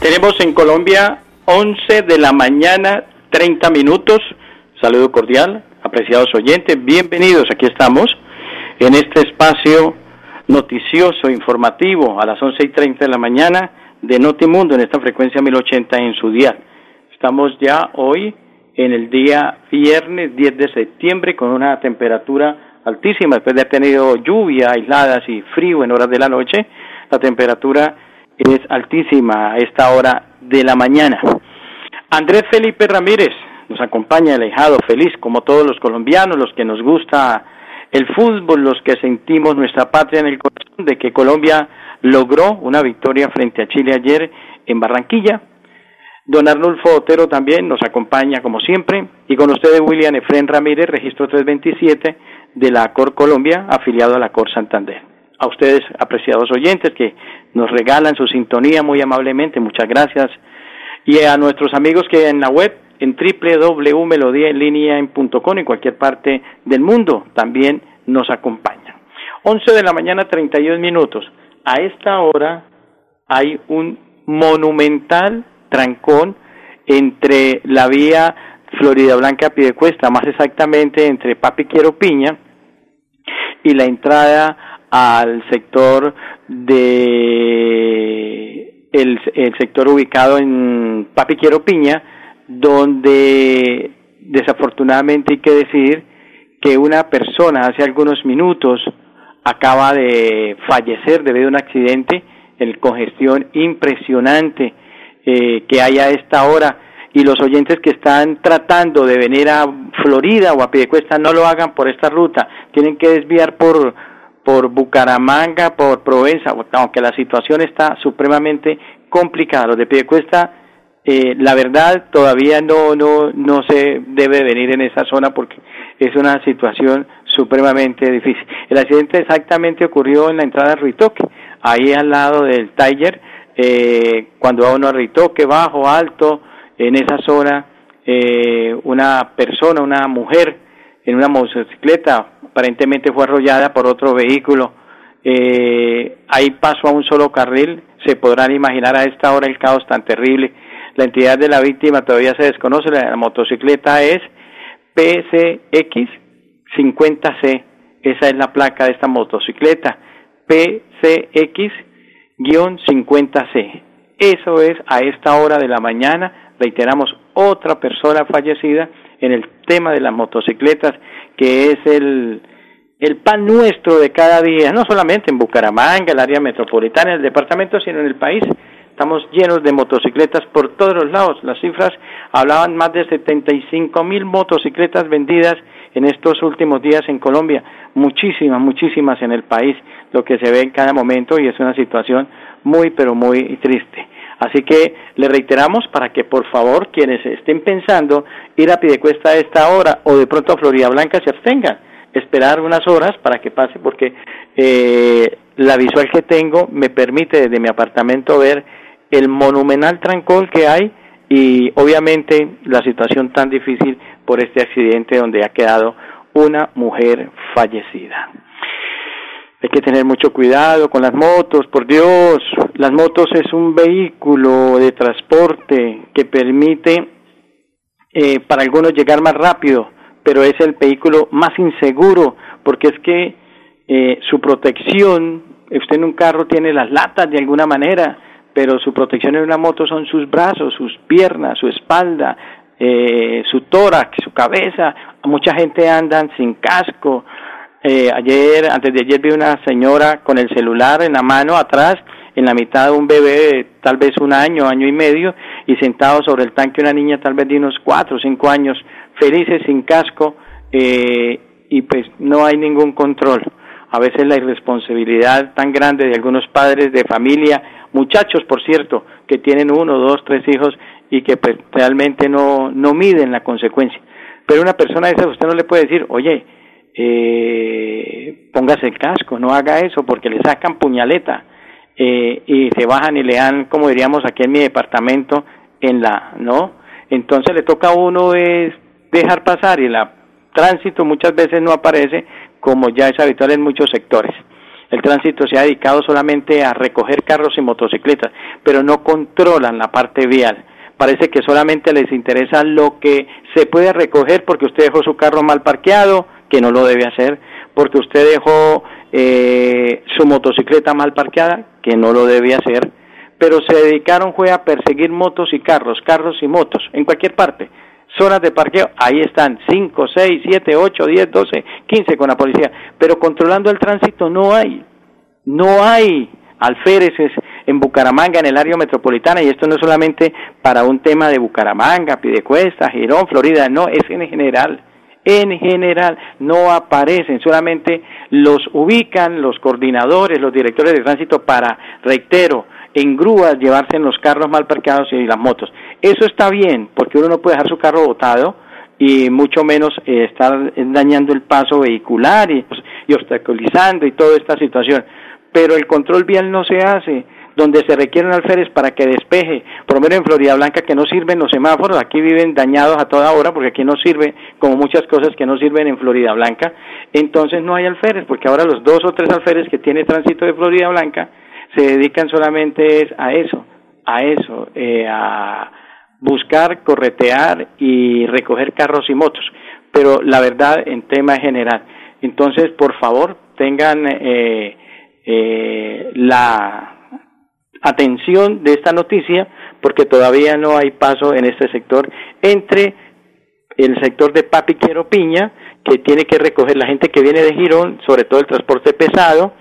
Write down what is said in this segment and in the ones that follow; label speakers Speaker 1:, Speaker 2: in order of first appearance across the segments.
Speaker 1: Tenemos en Colombia 11 de la mañana, 30 minutos. Saludo cordial, apreciados oyentes, bienvenidos. Aquí estamos en este espacio noticioso, informativo, a las 11 y 30 de la mañana de Notimundo, en esta frecuencia 1080 en su día. Estamos ya hoy en el día viernes 10 de septiembre con una temperatura altísima, después de haber tenido lluvia aisladas y frío en horas de la noche, la temperatura es altísima a esta hora de la mañana. Andrés Felipe Ramírez nos acompaña, alejado, feliz, como todos los colombianos, los que nos gusta el fútbol, los que sentimos nuestra patria en el corazón, de que Colombia logró una victoria frente a Chile ayer en Barranquilla. Don Arnulfo Otero también nos acompaña como siempre y con ustedes William Efren Ramírez, registro 327 de la Cor Colombia, afiliado a la Cor Santander. A ustedes, apreciados oyentes, que nos regalan su sintonía muy amablemente, muchas gracias. Y a nuestros amigos que en la web, en www.melodiaenlinea.com, en cualquier parte del mundo, también nos acompañan. 11 de la mañana, 32 minutos. A esta hora hay un monumental trancón entre la vía Florida Blanca Piedecuesta, más exactamente entre Papi Quiero Piña y la entrada al sector de el, sector ubicado en Papi Quiero Piña, donde desafortunadamente hay que decir que una persona hace algunos minutos acaba de fallecer debido a un accidente, el congestión impresionante eh, que hay a esta hora. Y los oyentes que están tratando de venir a Florida o a Piedecuesta no lo hagan por esta ruta, tienen que desviar por por Bucaramanga, por Provenza, aunque la situación está supremamente complicada. Los de Piedecuesta, eh, la verdad, todavía no, no, no se debe venir en esa zona porque es una situación supremamente difícil. El accidente exactamente ocurrió en la entrada de Ritoque, ahí al lado del Tiger, eh, cuando va uno a Ritoque, bajo, alto, en esa zona, eh, una persona, una mujer en una motocicleta, aparentemente fue arrollada por otro vehículo. Eh, ahí pasó a un solo carril. Se podrán imaginar a esta hora el caos tan terrible. La entidad de la víctima todavía se desconoce. La motocicleta es PCX 50C. Esa es la placa de esta motocicleta. PCX-50C. Eso es a esta hora de la mañana. Reiteramos, otra persona fallecida en el tema de las motocicletas, que es el, el pan nuestro de cada día, no solamente en Bucaramanga, el área metropolitana, el departamento, sino en el país. Estamos llenos de motocicletas por todos los lados. Las cifras hablaban más de 75 mil motocicletas vendidas en estos últimos días en Colombia. Muchísimas, muchísimas en el país, lo que se ve en cada momento y es una situación muy, pero muy triste. Así que le reiteramos para que por favor quienes estén pensando ir a Pidecuesta a esta hora o de pronto a Florida Blanca se abstengan, esperar unas horas para que pase porque eh, la visual que tengo me permite desde mi apartamento ver el monumental trancón que hay y obviamente la situación tan difícil por este accidente donde ha quedado una mujer fallecida. Hay que tener mucho cuidado con las motos, por Dios. Las motos es un vehículo de transporte que permite eh, para algunos llegar más rápido, pero es el vehículo más inseguro porque es que eh, su protección, usted en un carro tiene las latas de alguna manera, pero su protección en una moto son sus brazos, sus piernas, su espalda, eh, su tórax, su cabeza. Mucha gente anda sin casco, eh, ayer, antes de ayer vi una señora con el celular en la mano atrás, en la mitad de un bebé tal vez un año, año y medio, y sentado sobre el tanque una niña tal vez de unos cuatro o cinco años, felices sin casco, eh, y pues no hay ningún control. a veces la irresponsabilidad tan grande de algunos padres de familia, muchachos, por cierto, que tienen uno, dos, tres hijos y que pues, realmente no, no miden la consecuencia. Pero una persona de esas usted no le puede decir, oye, eh, póngase el casco, no haga eso porque le sacan puñaleta eh, y se bajan y le dan, como diríamos aquí en mi departamento, en la, ¿no? Entonces le toca a uno es dejar pasar y el tránsito muchas veces no aparece como ya es habitual en muchos sectores. El tránsito se ha dedicado solamente a recoger carros y motocicletas, pero no controlan la parte vial. Parece que solamente les interesa lo que se puede recoger porque usted dejó su carro mal parqueado, que no lo debe hacer, porque usted dejó eh, su motocicleta mal parqueada, que no lo debe hacer, pero se dedicaron fue a perseguir motos y carros, carros y motos, en cualquier parte. Zonas de parqueo, ahí están, 5, 6, 7, 8, 10, 12, 15 con la policía, pero controlando el tránsito no hay, no hay alféreces en Bucaramanga, en el área metropolitana, y esto no es solamente para un tema de Bucaramanga, Pidecuesta, Girón, Florida, no, es en general. En general no aparecen, solamente los ubican los coordinadores, los directores de tránsito para, reitero, en grúas llevarse en los carros mal parqueados y las motos. Eso está bien, porque uno no puede dejar su carro botado y mucho menos eh, estar dañando el paso vehicular y, y obstaculizando y toda esta situación. Pero el control vial no se hace donde se requieren alférez para que despeje, por lo menos en Florida Blanca que no sirven los semáforos, aquí viven dañados a toda hora porque aquí no sirve, como muchas cosas que no sirven en Florida Blanca, entonces no hay alférez, porque ahora los dos o tres alférez que tiene tránsito de Florida Blanca se dedican solamente a eso, a eso, eh, a buscar, corretear y recoger carros y motos, pero la verdad en tema general. Entonces, por favor, tengan eh, eh, la atención de esta noticia porque todavía no hay paso en este sector entre el sector de Papiquero Piña, que tiene que recoger la gente que viene de Girón, sobre todo el transporte pesado,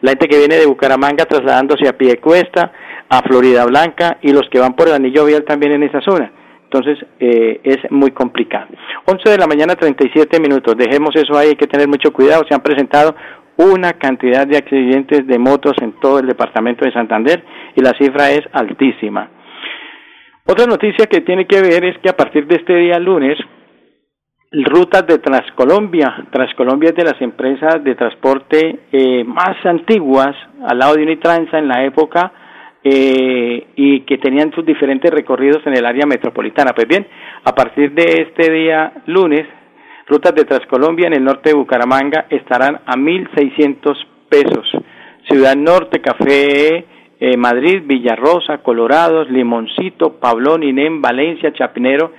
Speaker 1: la gente que viene de Bucaramanga trasladándose a Piedecuesta, a Florida Blanca y los que van por el anillo vial también en esa zona. Entonces eh, es muy complicado. 11 de la mañana 37 minutos. Dejemos eso ahí, hay que tener mucho cuidado. Se han presentado una cantidad de accidentes de motos en todo el departamento de Santander y la cifra es altísima. Otra noticia que tiene que ver es que a partir de este día lunes, rutas de Transcolombia, Transcolombia es de las empresas de transporte eh, más antiguas al lado de Unitransa en la época eh, y que tenían sus diferentes recorridos en el área metropolitana. Pues bien, a partir de este día lunes, Rutas de Transcolombia en el norte de Bucaramanga estarán a 1.600 pesos. Ciudad Norte, Café eh, Madrid, Villarrosa, Colorados, Limoncito, Pablón, Inén, Valencia, Chapinero,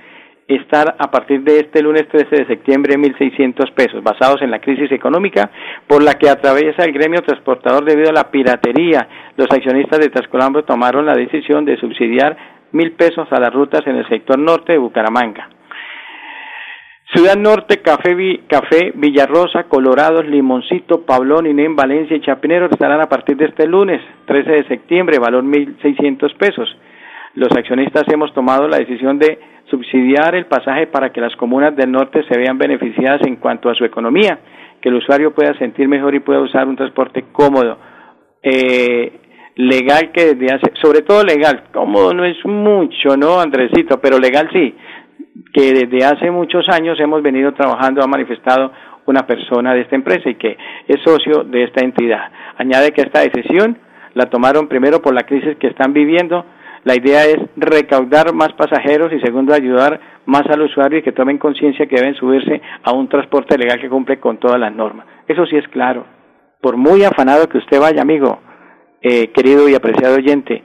Speaker 1: estar a partir de este lunes 13 de septiembre 1.600 pesos, basados en la crisis económica por la que atraviesa el gremio transportador debido a la piratería. Los accionistas de Transcolombia tomaron la decisión de subsidiar mil pesos a las rutas en el sector norte de Bucaramanga. Ciudad Norte, Café, Café Villarrosa, Colorados, Limoncito, Pablón, Inén, Valencia y Chapinero estarán a partir de este lunes, 13 de septiembre, valor 1.600 pesos. Los accionistas hemos tomado la decisión de subsidiar el pasaje para que las comunas del norte se vean beneficiadas en cuanto a su economía, que el usuario pueda sentir mejor y pueda usar un transporte cómodo. Eh, legal que desde hace, sobre todo legal, cómodo no es mucho, ¿no, Andresito? Pero legal sí, que desde hace muchos años hemos venido trabajando, ha manifestado una persona de esta empresa y que es socio de esta entidad. Añade que esta decisión la tomaron primero por la crisis que están viviendo. La idea es recaudar más pasajeros y segundo ayudar más al usuario y que tomen conciencia que deben subirse a un transporte legal que cumple con todas las normas. Eso sí es claro. Por muy afanado que usted vaya, amigo, eh, querido y apreciado oyente,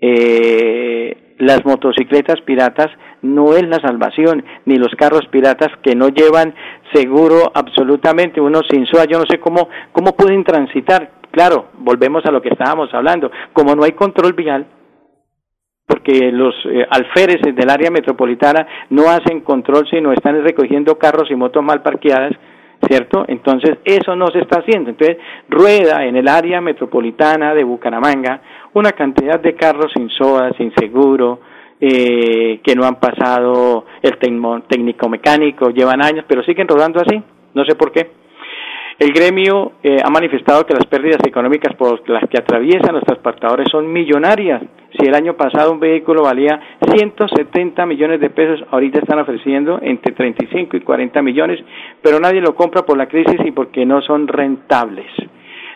Speaker 1: eh, las motocicletas piratas no es la salvación, ni los carros piratas que no llevan seguro absolutamente, uno sin SOA, yo no sé cómo, cómo pueden transitar. Claro, volvemos a lo que estábamos hablando, como no hay control vial, porque los eh, del área metropolitana no hacen control, sino están recogiendo carros y motos mal parqueadas, ¿cierto? Entonces, eso no se está haciendo. Entonces, rueda en el área metropolitana de Bucaramanga una cantidad de carros sin SOA, sin seguro, eh, que no han pasado el técnico mecánico, llevan años, pero siguen rodando así, no sé por qué. El gremio eh, ha manifestado que las pérdidas económicas por las que atraviesan los transportadores son millonarias. Si el año pasado un vehículo valía 170 millones de pesos, ahorita están ofreciendo entre 35 y 40 millones, pero nadie lo compra por la crisis y porque no son rentables.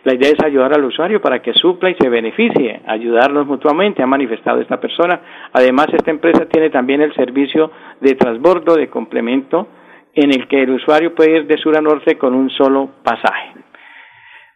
Speaker 1: La idea es ayudar al usuario para que supla y se beneficie, ayudarnos mutuamente, ha manifestado esta persona. Además, esta empresa tiene también el servicio de transbordo de complemento en el que el usuario puede ir de sur a norte con un solo pasaje.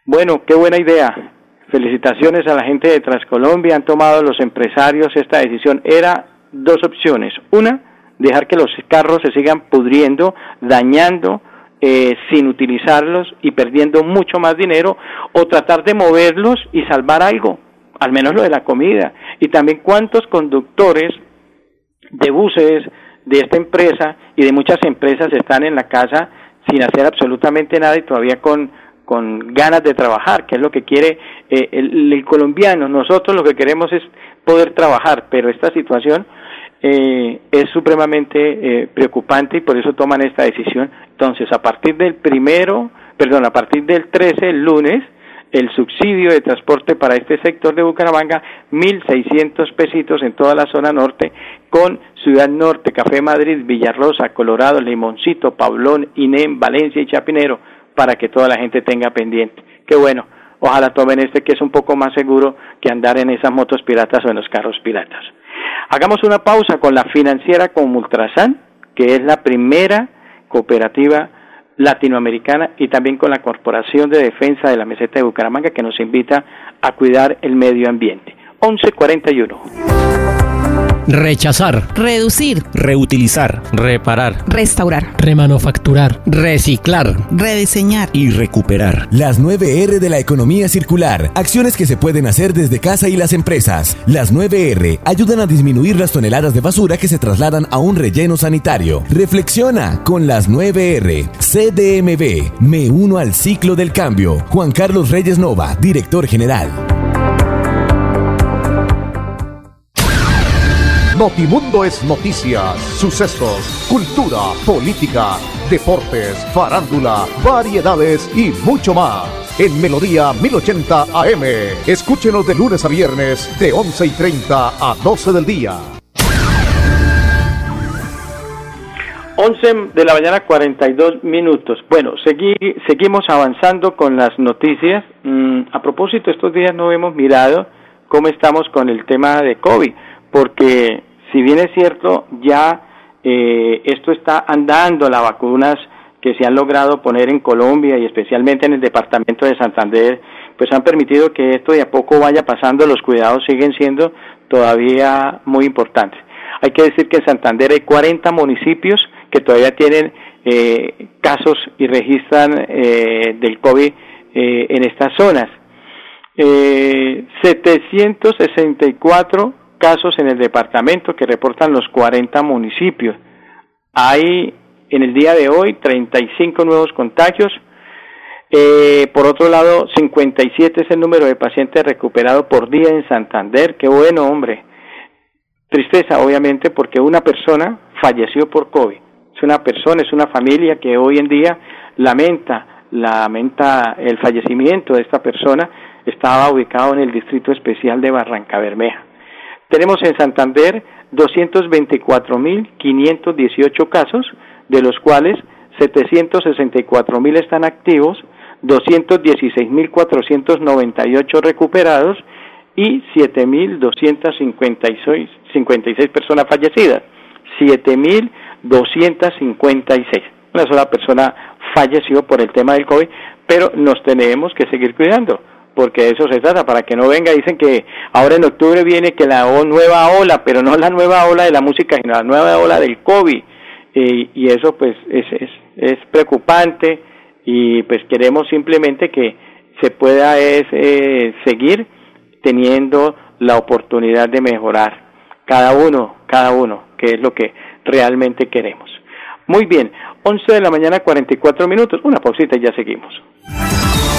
Speaker 1: Bueno, qué buena idea. Felicitaciones a la gente de Transcolombia. Han tomado los empresarios esta decisión. Era dos opciones. Una, dejar que los carros se sigan pudriendo, dañando, eh, sin utilizarlos y perdiendo mucho más dinero, o tratar de moverlos y salvar algo, al menos lo de la comida. Y también cuántos conductores de buses, de esta empresa y de muchas empresas están en la casa sin hacer absolutamente nada y todavía con, con ganas de trabajar, que es lo que quiere eh, el, colombiano. Nosotros lo que queremos es poder trabajar, pero esta situación eh, es supremamente eh, preocupante y por eso toman esta decisión. Entonces, a partir del primero, perdón, a partir del 13, el lunes, el subsidio de transporte para este sector de Bucaramanga, 1.600 pesitos en toda la zona norte, con Ciudad Norte, Café Madrid, Villarrosa, Colorado, Limoncito, Pablón, Iném, Valencia y Chapinero, para que toda la gente tenga pendiente. Qué bueno, ojalá tomen este que es un poco más seguro que andar en esas motos piratas o en los carros piratas. Hagamos una pausa con la financiera con Ultrasan, que es la primera cooperativa latinoamericana y también con la Corporación de Defensa de la Meseta de Bucaramanga que nos invita a cuidar el medio ambiente. 1141.
Speaker 2: Rechazar.
Speaker 3: Reducir.
Speaker 2: Reutilizar. Reparar.
Speaker 3: Restaurar.
Speaker 2: Remanufacturar. Reciclar.
Speaker 3: Rediseñar.
Speaker 2: Y recuperar.
Speaker 4: Las 9R de la economía circular. Acciones que se pueden hacer desde casa y las empresas. Las 9R ayudan a disminuir las toneladas de basura que se trasladan a un relleno sanitario. Reflexiona con las 9R. CDMB. Me uno al ciclo del cambio. Juan Carlos Reyes Nova, director general.
Speaker 5: Notimundo es noticias, sucesos, cultura, política, deportes, farándula, variedades y mucho más. En Melodía 1080 AM. Escúchenos de lunes a viernes de 11 y 30 a 12 del día.
Speaker 1: 11 de la mañana 42 minutos. Bueno, seguimos avanzando con las noticias. Mm, a propósito, estos días no hemos mirado cómo estamos con el tema de COVID, porque si bien es cierto, ya eh, esto está andando, las vacunas que se han logrado poner en Colombia y especialmente en el departamento de Santander, pues han permitido que esto de a poco vaya pasando, los cuidados siguen siendo todavía muy importantes. Hay que decir que en Santander hay 40 municipios que todavía tienen eh, casos y registran eh, del COVID en estas zonas. 764 casos en el departamento que reportan los 40 municipios. Hay en el día de hoy 35 nuevos contagios. Eh, por otro lado, 57 es el número de pacientes recuperados por día en Santander. Qué bueno, hombre. Tristeza, obviamente, porque una persona falleció por COVID. Es una persona, es una familia que hoy en día lamenta, lamenta el fallecimiento de esta persona. Estaba ubicado en el Distrito Especial de Barranca Bermeja. Tenemos en Santander 224.518 casos, de los cuales 764.000 están activos, 216.498 recuperados y 7.256 personas fallecidas. 7.256. Una sola persona falleció por el tema del COVID, pero nos tenemos que seguir cuidando porque eso se trata, para que no venga, dicen que ahora en octubre viene que la nueva ola, pero no la nueva ola de la música, sino la nueva ola del COVID, y eso pues es, es, es, preocupante y pues queremos simplemente que se pueda es, eh, seguir teniendo la oportunidad de mejorar, cada uno, cada uno, que es lo que realmente queremos. Muy bien, 11 de la mañana 44 minutos, una pausita y ya seguimos.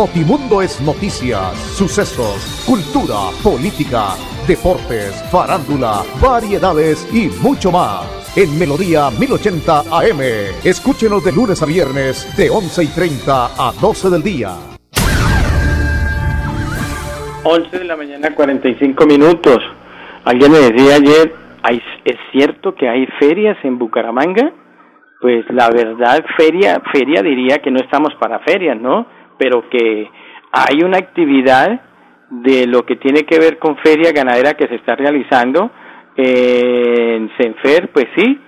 Speaker 5: Notimundo es noticias, sucesos, cultura, política deportes, farándula, variedades y mucho más. En Melodía 1080 AM. Escúchenos de lunes a viernes de 11 y 30 a 12 del día.
Speaker 1: 11 de la mañana 45 minutos. Alguien me decía ayer, ¿es cierto que hay ferias en Bucaramanga? Pues la verdad, feria, feria diría que no estamos para ferias, ¿no? Pero que hay una actividad de lo que tiene que ver con feria ganadera que se está realizando en Senfer, pues sí,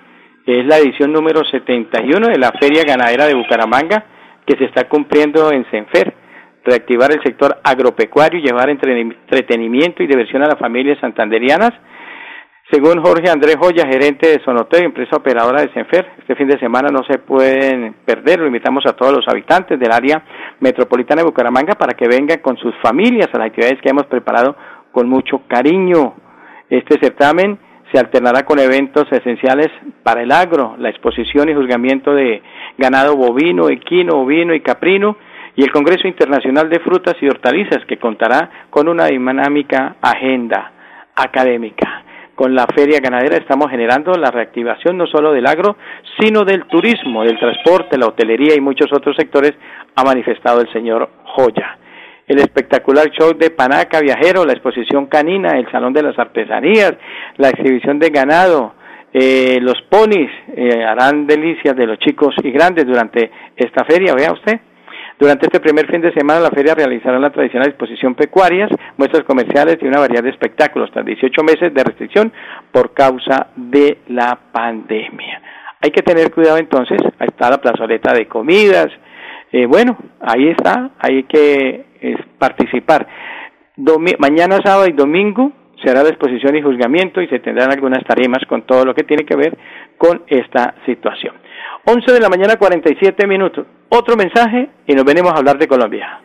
Speaker 1: es la edición número 71 de la Feria Ganadera de Bucaramanga que se está cumpliendo en Senfer. Reactivar el sector agropecuario llevar entretenimiento y diversión a las familias santanderianas según Jorge Andrés Joya, gerente de Sonotel, empresa operadora de Senfer, este fin de semana no se pueden perder. Lo invitamos a todos los habitantes del área metropolitana de Bucaramanga para que vengan con sus familias a las actividades que hemos preparado con mucho cariño. Este certamen se alternará con eventos esenciales para el agro, la exposición y juzgamiento de ganado bovino, equino, ovino y caprino, y el Congreso Internacional de Frutas y Hortalizas, que contará con una dinámica agenda académica con la feria ganadera estamos generando la reactivación no solo del agro, sino del turismo, del transporte, la hotelería y muchos otros sectores, ha manifestado el señor Joya. El espectacular show de Panaca Viajero, la exposición canina, el Salón de las Artesanías, la exhibición de ganado, eh, los ponis eh, harán delicias de los chicos y grandes durante esta feria, vea usted. Durante este primer fin de semana la feria realizará la tradicional exposición pecuarias, muestras comerciales y una variedad de espectáculos tras 18 meses de restricción por causa de la pandemia. Hay que tener cuidado entonces, ahí está la plazoleta de comidas, eh, bueno, ahí está, hay que participar. mañana sábado y domingo se hará la exposición y juzgamiento y se tendrán algunas tarimas con todo lo que tiene que ver con esta situación. 11 de la mañana 47 minutos. Otro mensaje y nos venimos a hablar de Colombia.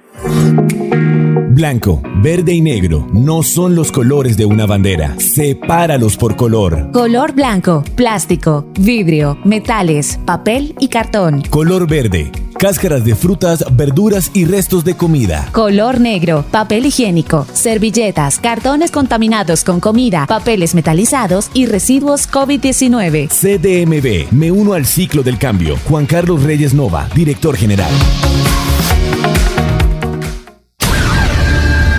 Speaker 4: Blanco, verde y negro no son los colores de una bandera. Sepáralos por color.
Speaker 6: Color blanco, plástico, vidrio, metales, papel y cartón.
Speaker 4: Color verde, cáscaras de frutas, verduras y restos de comida.
Speaker 6: Color negro, papel higiénico, servilletas, cartones contaminados con comida, papeles metalizados y residuos COVID-19.
Speaker 4: CDMB, me uno al ciclo del cambio. Juan Carlos Reyes Nova, director general.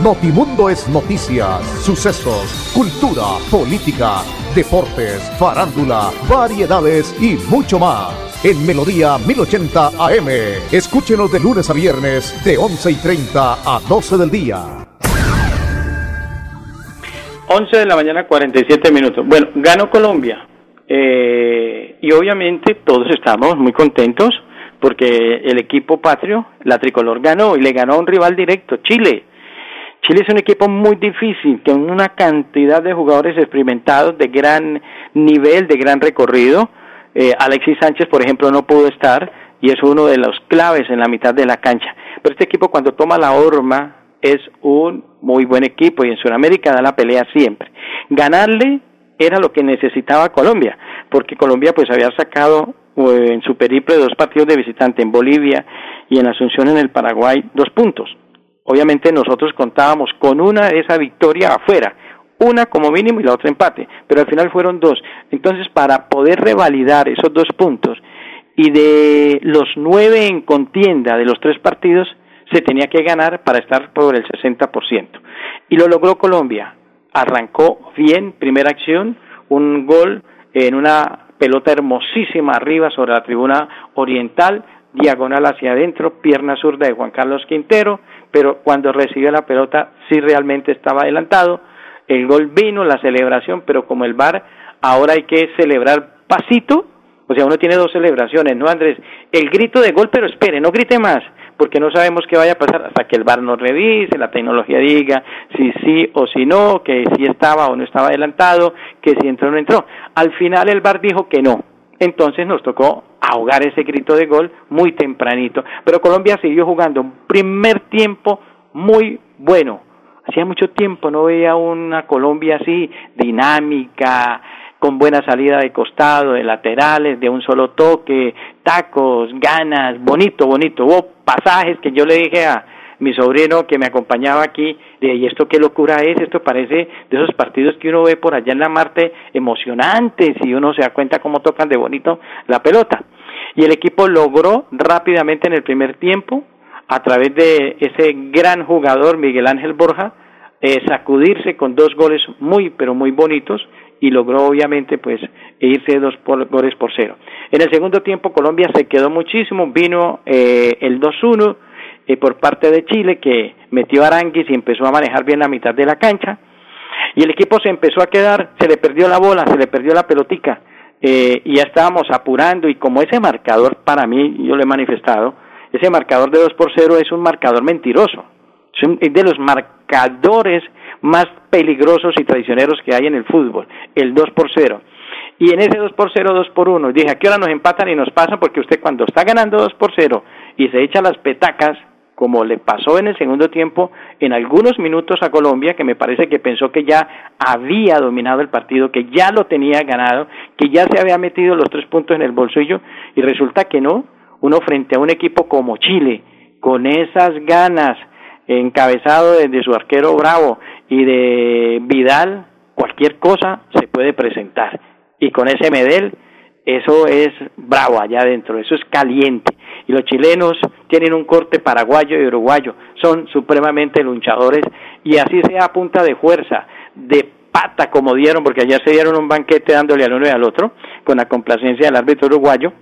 Speaker 5: Notimundo es noticias, sucesos, cultura, política, deportes, farándula, variedades y mucho más. En Melodía 1080 AM. Escúchenos de lunes a viernes de 11 y 30 a 12 del día.
Speaker 1: 11 de la mañana 47 minutos. Bueno, ganó Colombia. Eh, y obviamente todos estamos muy contentos porque el equipo patrio, la tricolor, ganó y le ganó a un rival directo, Chile. Chile es un equipo muy difícil, con una cantidad de jugadores experimentados de gran nivel, de gran recorrido. Eh, Alexis Sánchez, por ejemplo, no pudo estar y es uno de los claves en la mitad de la cancha. Pero este equipo cuando toma la horma es un muy buen equipo y en Sudamérica da la pelea siempre. Ganarle era lo que necesitaba Colombia, porque Colombia pues había sacado eh, en su periplo dos partidos de visitante en Bolivia y en Asunción en el Paraguay dos puntos. Obviamente nosotros contábamos con una de esa victoria afuera, una como mínimo y la otra empate, pero al final fueron dos. Entonces, para poder revalidar esos dos puntos y de los nueve en contienda de los tres partidos, se tenía que ganar para estar por el 60%. Y lo logró Colombia. Arrancó bien, primera acción, un gol en una pelota hermosísima arriba sobre la tribuna oriental, diagonal hacia adentro, pierna zurda de Juan Carlos Quintero, pero cuando recibió la pelota sí realmente estaba adelantado. El gol vino, la celebración, pero como el VAR ahora hay que celebrar pasito, o sea, uno tiene dos celebraciones, ¿no, Andrés? El grito de gol, pero espere, no grite más, porque no sabemos qué vaya a pasar hasta que el VAR nos revise, la tecnología diga si sí o si no, que si estaba o no estaba adelantado, que si entró o no entró. Al final el VAR dijo que no. Entonces nos tocó ahogar ese grito de gol muy tempranito. Pero Colombia siguió jugando un primer tiempo muy bueno. Hacía mucho tiempo no veía una Colombia así dinámica, con buena salida de costado, de laterales, de un solo toque, tacos, ganas, bonito, bonito. Hubo pasajes que yo le dije a mi sobrino que me acompañaba aquí, de, ¿y esto qué locura es? Esto parece de esos partidos que uno ve por allá en la Marte emocionantes y uno se da cuenta cómo tocan de bonito la pelota. Y el equipo logró rápidamente en el primer tiempo, a través de ese gran jugador Miguel Ángel Borja, eh, sacudirse con dos goles muy, pero muy bonitos y logró obviamente pues irse dos goles por cero. En el segundo tiempo Colombia se quedó muchísimo, vino eh, el 2-1 eh, por parte de Chile que metió a Aranguis y empezó a manejar bien la mitad de la cancha. Y el equipo se empezó a quedar, se le perdió la bola, se le perdió la pelotica eh, y ya estábamos apurando. Y como ese marcador para mí, yo lo he manifestado, ese marcador de 2 por 0 es un marcador mentiroso, es de los marcadores más peligrosos y traicioneros que hay en el fútbol, el 2 por 0. Y en ese 2 por 0, 2 por 1, dije, ¿a qué hora nos empatan y nos pasan? Porque usted cuando está ganando 2 por 0 y se echa las petacas, como le pasó en el segundo tiempo, en algunos minutos a Colombia, que me parece que pensó que ya había dominado el partido, que ya lo tenía ganado, que ya se había metido los tres puntos en el bolsillo, y resulta que no, uno frente a un equipo como Chile, con esas ganas, encabezado desde su arquero Bravo y de Vidal, cualquier cosa se puede presentar. Y con ese Medel, eso es bravo allá adentro, eso es caliente. Y los chilenos tienen un corte paraguayo y uruguayo, son supremamente luchadores y así sea a punta de fuerza, de pata como dieron, porque allá se dieron un banquete dándole al uno y al otro, con la complacencia del árbitro uruguayo,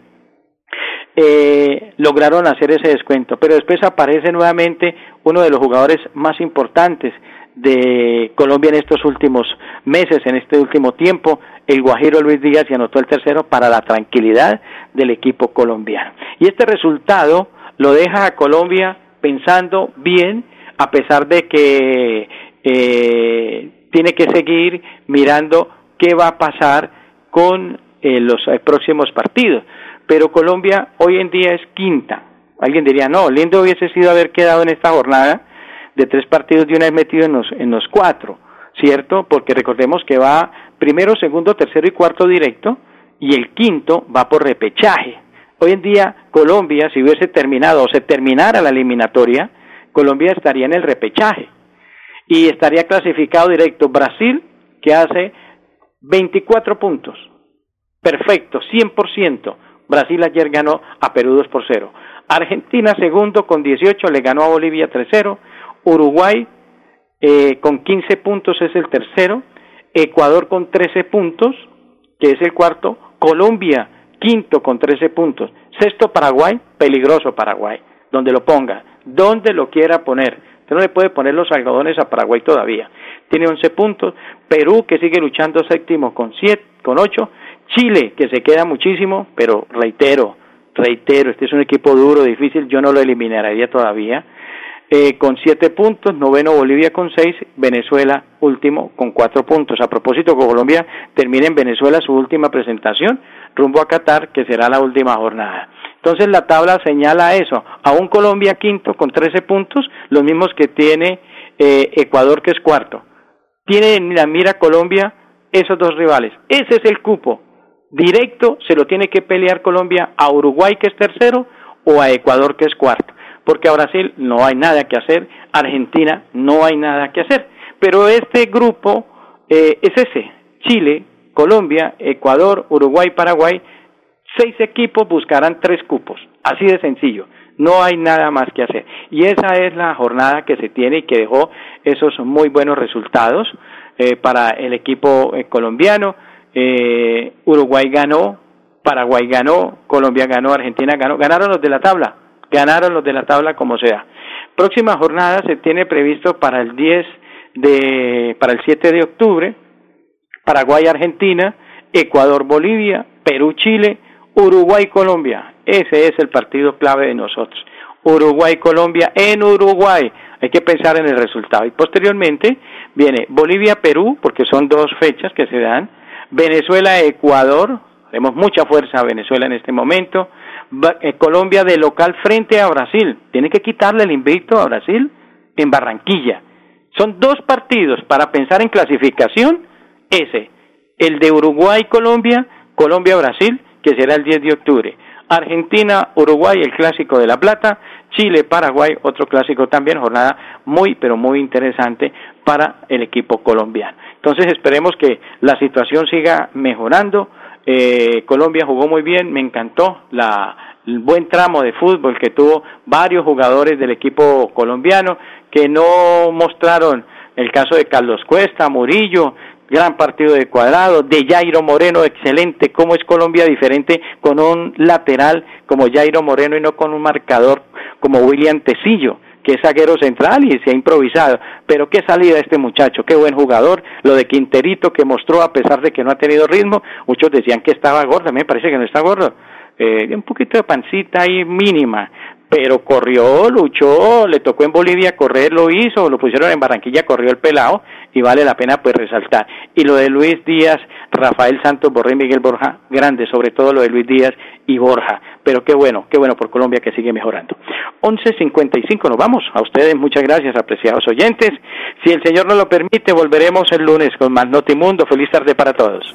Speaker 1: eh, lograron hacer ese descuento. Pero después aparece nuevamente uno de los jugadores más importantes de Colombia en estos últimos meses, en este último tiempo, el Guajiro Luis Díaz y anotó el tercero para la tranquilidad del equipo colombiano. Y este resultado lo deja a Colombia pensando bien, a pesar de que eh, tiene que seguir mirando qué va a pasar con eh, los eh, próximos partidos pero Colombia hoy en día es quinta. Alguien diría, no, lindo hubiese sido haber quedado en esta jornada de tres partidos de una vez metido en los, en los cuatro, ¿cierto? Porque recordemos que va primero, segundo, tercero y cuarto directo, y el quinto va por repechaje. Hoy en día Colombia, si hubiese terminado o se terminara la eliminatoria, Colombia estaría en el repechaje y estaría clasificado directo Brasil, que hace 24 puntos. Perfecto, 100%. Brasil ayer ganó a Perú 2 por 0. Argentina segundo con 18 le ganó a Bolivia 3-0. Uruguay eh, con 15 puntos es el tercero. Ecuador con 13 puntos, que es el cuarto. Colombia quinto con 13 puntos. Sexto Paraguay, peligroso Paraguay, donde lo ponga, donde lo quiera poner. Usted no le puede poner los algodones a Paraguay todavía. Tiene 11 puntos. Perú que sigue luchando séptimo con 7, con 8 Chile, que se queda muchísimo, pero reitero, reitero, este es un equipo duro, difícil, yo no lo eliminaría todavía. Eh, con siete puntos, noveno Bolivia con seis, Venezuela último con cuatro puntos. A propósito, Colombia termina en Venezuela su última presentación rumbo a Qatar, que será la última jornada. Entonces la tabla señala eso, a un Colombia quinto con trece puntos, los mismos que tiene eh, Ecuador que es cuarto. Tiene en la mira Colombia esos dos rivales. Ese es el cupo directo se lo tiene que pelear Colombia a Uruguay que es tercero o a Ecuador que es cuarto, porque a Brasil no hay nada que hacer, Argentina no hay nada que hacer, pero este grupo eh, es ese, Chile, Colombia, Ecuador, Uruguay, Paraguay, seis equipos buscarán tres cupos, así de sencillo, no hay nada más que hacer. Y esa es la jornada que se tiene y que dejó esos muy buenos resultados eh, para el equipo eh, colombiano eh, Uruguay ganó, Paraguay ganó, Colombia ganó, Argentina ganó, ganaron los de la tabla, ganaron los de la tabla como sea. Próxima jornada se tiene previsto para el 10 de, para el 7 de octubre, Paraguay, Argentina, Ecuador, Bolivia, Perú, Chile, Uruguay, Colombia. Ese es el partido clave de nosotros. Uruguay-Colombia en Uruguay. Hay que pensar en el resultado. Y posteriormente viene Bolivia-Perú, porque son dos fechas que se dan. Venezuela-Ecuador, tenemos mucha fuerza a Venezuela en este momento. Eh, Colombia de local frente a Brasil. Tiene que quitarle el invicto a Brasil en Barranquilla. Son dos partidos para pensar en clasificación. Ese, el de Uruguay-Colombia, Colombia-Brasil, que será el 10 de octubre. Argentina, Uruguay, el clásico de La Plata, Chile, Paraguay, otro clásico también, jornada muy, pero muy interesante para el equipo colombiano. Entonces esperemos que la situación siga mejorando. Eh, Colombia jugó muy bien, me encantó la, el buen tramo de fútbol que tuvo varios jugadores del equipo colombiano que no mostraron el caso de Carlos Cuesta, Murillo, gran partido de cuadrado, de Jairo Moreno, excelente, cómo es Colombia diferente con un lateral como Jairo Moreno y no con un marcador como William Tecillo que es zaguero central y se ha improvisado. Pero qué salida este muchacho, qué buen jugador. Lo de Quinterito que mostró a pesar de que no ha tenido ritmo, muchos decían que estaba gordo, a mí me parece que no está gordo. Eh, un poquito de pancita ahí mínima, pero corrió, luchó, le tocó en Bolivia correr, lo hizo, lo pusieron en Barranquilla, corrió el pelado y vale la pena pues resaltar. Y lo de Luis Díaz, Rafael Santos Borré y Miguel Borja, grande, sobre todo lo de Luis Díaz y Borja. Pero qué bueno, qué bueno por Colombia que sigue mejorando. 11.55, nos vamos. A ustedes muchas gracias, apreciados oyentes. Si el Señor nos lo permite, volveremos el lunes con más Notimundo. Feliz tarde para todos.